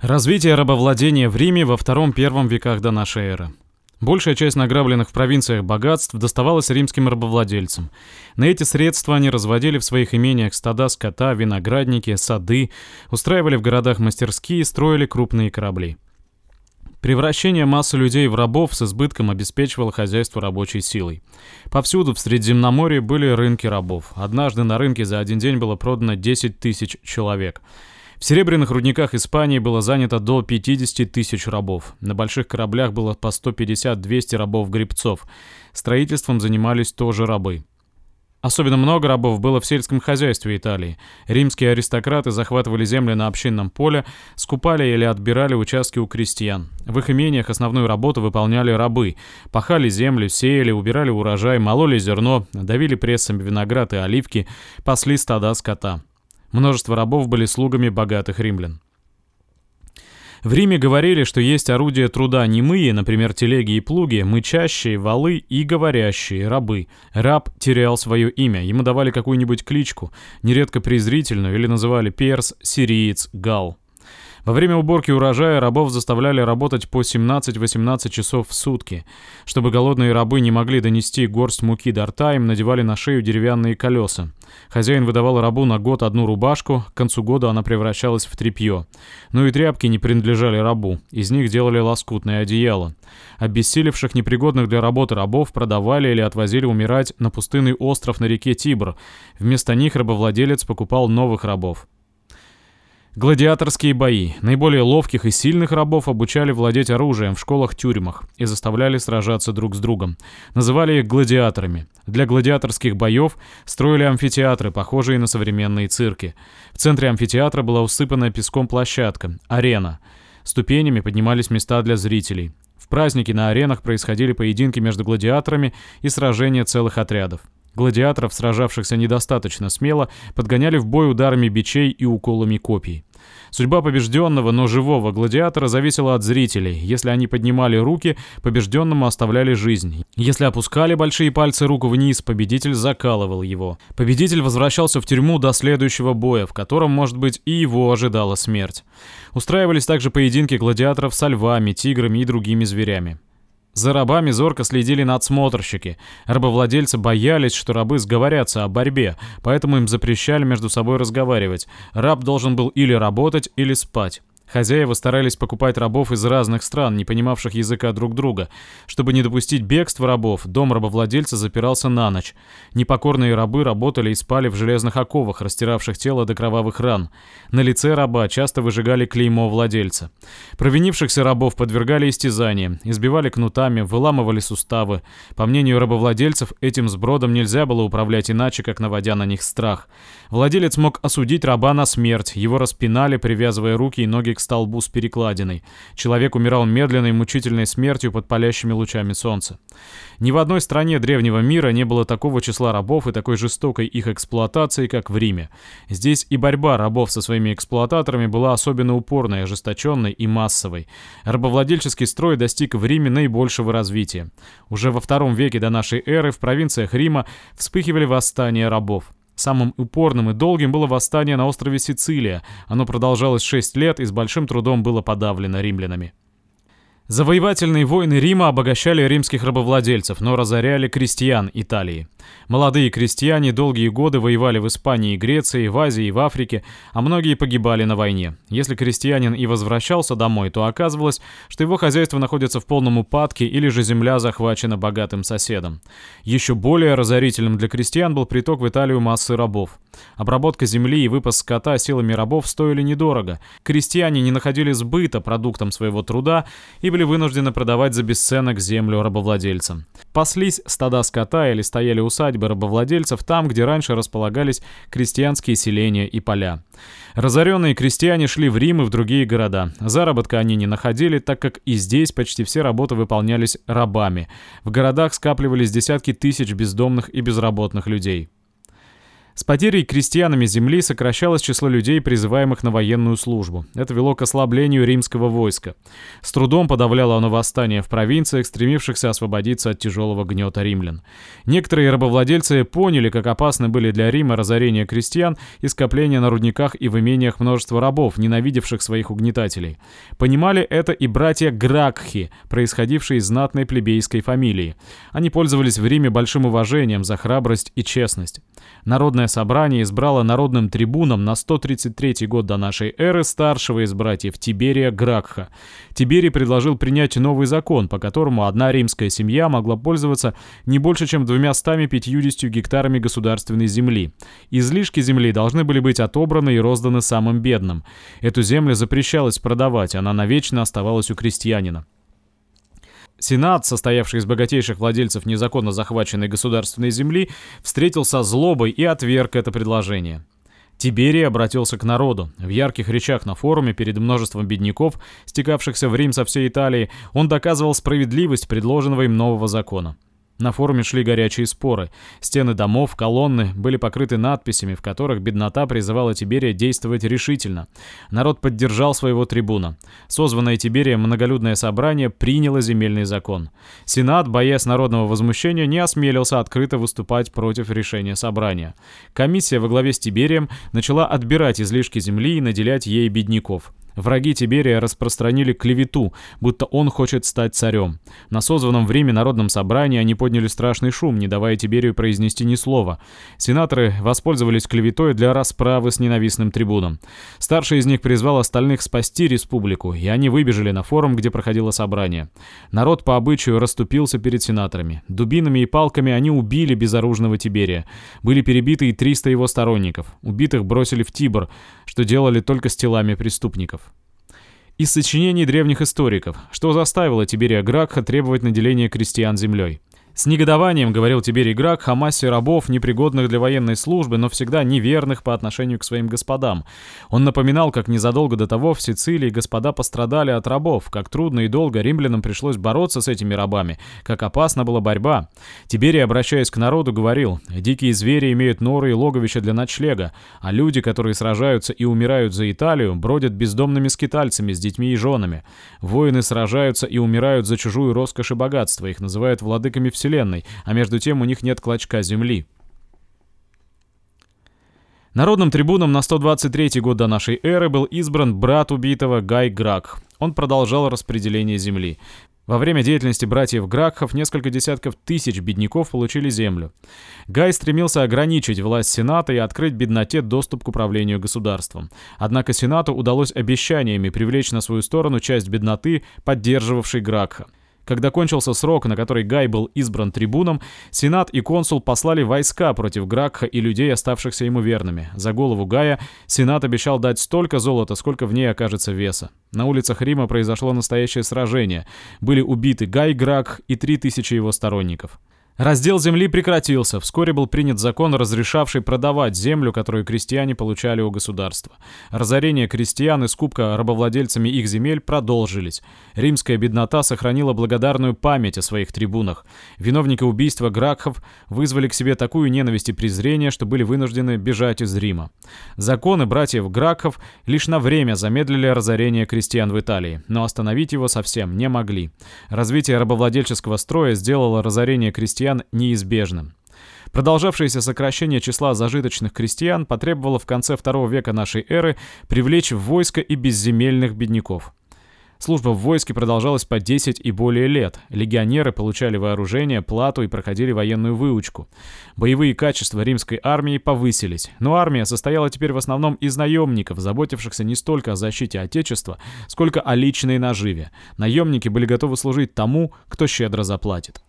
Развитие рабовладения в Риме во втором-первом веках до нашей эры. Большая часть награбленных в провинциях богатств доставалась римским рабовладельцам. На эти средства они разводили в своих имениях стада скота, виноградники, сады, устраивали в городах мастерские, строили крупные корабли. Превращение массы людей в рабов с избытком обеспечивало хозяйство рабочей силой. Повсюду в Средиземноморье были рынки рабов. Однажды на рынке за один день было продано 10 тысяч человек – в серебряных рудниках Испании было занято до 50 тысяч рабов. На больших кораблях было по 150-200 рабов-гребцов. Строительством занимались тоже рабы. Особенно много рабов было в сельском хозяйстве Италии. Римские аристократы захватывали земли на общинном поле, скупали или отбирали участки у крестьян. В их имениях основную работу выполняли рабы. Пахали землю, сеяли, убирали урожай, мололи зерно, давили прессами виноград и оливки, пасли стада скота. Множество рабов были слугами богатых римлян. В Риме говорили, что есть орудия труда немые, например, телеги и плуги, мычащие, валы и говорящие, рабы. Раб терял свое имя, ему давали какую-нибудь кличку, нередко презрительную, или называли перс, сириец, гал. Во время уборки урожая рабов заставляли работать по 17-18 часов в сутки. Чтобы голодные рабы не могли донести горсть муки до рта, им надевали на шею деревянные колеса. Хозяин выдавал рабу на год одну рубашку, к концу года она превращалась в тряпье. Ну и тряпки не принадлежали рабу, из них делали лоскутное одеяло. Обессилевших непригодных для работы рабов продавали или отвозили умирать на пустынный остров на реке Тибр. Вместо них рабовладелец покупал новых рабов. Гладиаторские бои. Наиболее ловких и сильных рабов обучали владеть оружием в школах-тюрьмах и заставляли сражаться друг с другом. Называли их гладиаторами. Для гладиаторских боев строили амфитеатры, похожие на современные цирки. В центре амфитеатра была усыпанная песком площадка, арена. Ступенями поднимались места для зрителей. В праздники на аренах происходили поединки между гладиаторами и сражения целых отрядов. Гладиаторов, сражавшихся недостаточно смело, подгоняли в бой ударами бичей и уколами копий. Судьба побежденного, но живого гладиатора зависела от зрителей. Если они поднимали руки, побежденному оставляли жизнь. Если опускали большие пальцы рук вниз, победитель закалывал его. Победитель возвращался в тюрьму до следующего боя, в котором, может быть, и его ожидала смерть. Устраивались также поединки гладиаторов со львами, тиграми и другими зверями. За рабами зорко следили надсмотрщики. Рабовладельцы боялись, что рабы сговорятся о борьбе, поэтому им запрещали между собой разговаривать. Раб должен был или работать, или спать. Хозяева старались покупать рабов из разных стран, не понимавших языка друг друга. Чтобы не допустить бегства рабов, дом рабовладельца запирался на ночь. Непокорные рабы работали и спали в железных оковах, растиравших тело до кровавых ран. На лице раба часто выжигали клеймо владельца. Провинившихся рабов подвергали истязаниям, избивали кнутами, выламывали суставы. По мнению рабовладельцев, этим сбродом нельзя было управлять иначе, как наводя на них страх. Владелец мог осудить раба на смерть, его распинали, привязывая руки и ноги к столбу с перекладиной. Человек умирал медленной, мучительной смертью под палящими лучами солнца. Ни в одной стране древнего мира не было такого числа рабов и такой жестокой их эксплуатации, как в Риме. Здесь и борьба рабов со своими эксплуататорами была особенно упорной, ожесточенной и массовой. Рабовладельческий строй достиг в Риме наибольшего развития. Уже во втором веке до нашей эры в провинциях Рима вспыхивали восстания рабов. Самым упорным и долгим было восстание на острове Сицилия. Оно продолжалось 6 лет и с большим трудом было подавлено римлянами. Завоевательные войны Рима обогащали римских рабовладельцев, но разоряли крестьян Италии. Молодые крестьяне долгие годы воевали в Испании и Греции, в Азии и в Африке, а многие погибали на войне. Если крестьянин и возвращался домой, то оказывалось, что его хозяйство находится в полном упадке или же земля захвачена богатым соседом. Еще более разорительным для крестьян был приток в Италию массы рабов. Обработка земли и выпас скота силами рабов стоили недорого. Крестьяне не находили сбыта продуктам своего труда и были вынуждены продавать за бесценок землю рабовладельцам. Паслись стада скота или стояли усадьбы рабовладельцев там, где раньше располагались крестьянские селения и поля. Разоренные крестьяне шли в Рим и в другие города. Заработка они не находили, так как и здесь почти все работы выполнялись рабами. В городах скапливались десятки тысяч бездомных и безработных людей. С потерей крестьянами земли сокращалось число людей, призываемых на военную службу. Это вело к ослаблению римского войска. С трудом подавляло оно восстание в провинциях, стремившихся освободиться от тяжелого гнета римлян. Некоторые рабовладельцы поняли, как опасны были для Рима разорение крестьян и скопление на рудниках и в имениях множества рабов, ненавидевших своих угнетателей. Понимали это и братья Гракхи, происходившие из знатной плебейской фамилии. Они пользовались в Риме большим уважением за храбрость и честность. Народное собрание избрало народным трибуном на 133 год до нашей эры старшего из братьев Тиберия Гракха. Тиберий предложил принять новый закон, по которому одна римская семья могла пользоваться не больше, чем 250 гектарами государственной земли. Излишки земли должны были быть отобраны и розданы самым бедным. Эту землю запрещалось продавать, она навечно оставалась у крестьянина. Сенат, состоявший из богатейших владельцев незаконно захваченной государственной земли, встретил со злобой и отверг это предложение. Тиберий обратился к народу. В ярких речах на форуме перед множеством бедняков, стекавшихся в Рим со всей Италии, он доказывал справедливость предложенного им нового закона. На форуме шли горячие споры. Стены домов, колонны были покрыты надписями, в которых беднота призывала Тиберия действовать решительно. Народ поддержал своего трибуна. Созванное Тиберием многолюдное собрание приняло земельный закон. Сенат, боясь народного возмущения, не осмелился открыто выступать против решения собрания. Комиссия во главе с Тиберием начала отбирать излишки земли и наделять ей бедняков. Враги Тиберия распространили клевету, будто он хочет стать царем. На созванном в Риме народном собрании они подняли страшный шум, не давая Тиберию произнести ни слова. Сенаторы воспользовались клеветой для расправы с ненавистным трибуном. Старший из них призвал остальных спасти республику, и они выбежали на форум, где проходило собрание. Народ по обычаю расступился перед сенаторами. Дубинами и палками они убили безоружного Тиберия. Были перебиты и 300 его сторонников. Убитых бросили в Тибр, что делали только с телами преступников. Из сочинений древних историков, что заставило Тиберия Гракха требовать наделения крестьян землей. С негодованием говорил Тиберий Грак о массе рабов, непригодных для военной службы, но всегда неверных по отношению к своим господам. Он напоминал, как незадолго до того в Сицилии господа пострадали от рабов, как трудно и долго римлянам пришлось бороться с этими рабами, как опасна была борьба. Тиберий, обращаясь к народу, говорил, «Дикие звери имеют норы и логовища для ночлега, а люди, которые сражаются и умирают за Италию, бродят бездомными скитальцами с детьми и женами. Воины сражаются и умирают за чужую роскошь и богатство, их называют владыками вселенной, Вселенной, а между тем у них нет клочка земли. Народным трибуном на 123 год до нашей эры был избран брат убитого Гай Грак. Он продолжал распределение земли. Во время деятельности братьев Гракхов несколько десятков тысяч бедняков получили землю. Гай стремился ограничить власть Сената и открыть бедноте доступ к управлению государством. Однако Сенату удалось обещаниями привлечь на свою сторону часть бедноты, поддерживавшей Гракха. Когда кончился срок, на который Гай был избран трибуном, Сенат и консул послали войска против Гракха и людей, оставшихся ему верными. За голову Гая Сенат обещал дать столько золота, сколько в ней окажется веса. На улицах Рима произошло настоящее сражение. Были убиты Гай Гракх и три тысячи его сторонников. Раздел земли прекратился. Вскоре был принят закон, разрешавший продавать землю, которую крестьяне получали у государства. Разорение крестьян и скупка рабовладельцами их земель продолжились. Римская беднота сохранила благодарную память о своих трибунах. Виновники убийства Гракхов вызвали к себе такую ненависть и презрение, что были вынуждены бежать из Рима. Законы братьев Гракхов лишь на время замедлили разорение крестьян в Италии, но остановить его совсем не могли. Развитие рабовладельческого строя сделало разорение крестьян крестьян неизбежным. Продолжавшееся сокращение числа зажиточных крестьян потребовало в конце II века нашей эры привлечь в войско и безземельных бедняков. Служба в войске продолжалась по 10 и более лет. Легионеры получали вооружение, плату и проходили военную выучку. Боевые качества римской армии повысились, но армия состояла теперь в основном из наемников, заботившихся не столько о защите Отечества, сколько о личной наживе. Наемники были готовы служить тому, кто щедро заплатит.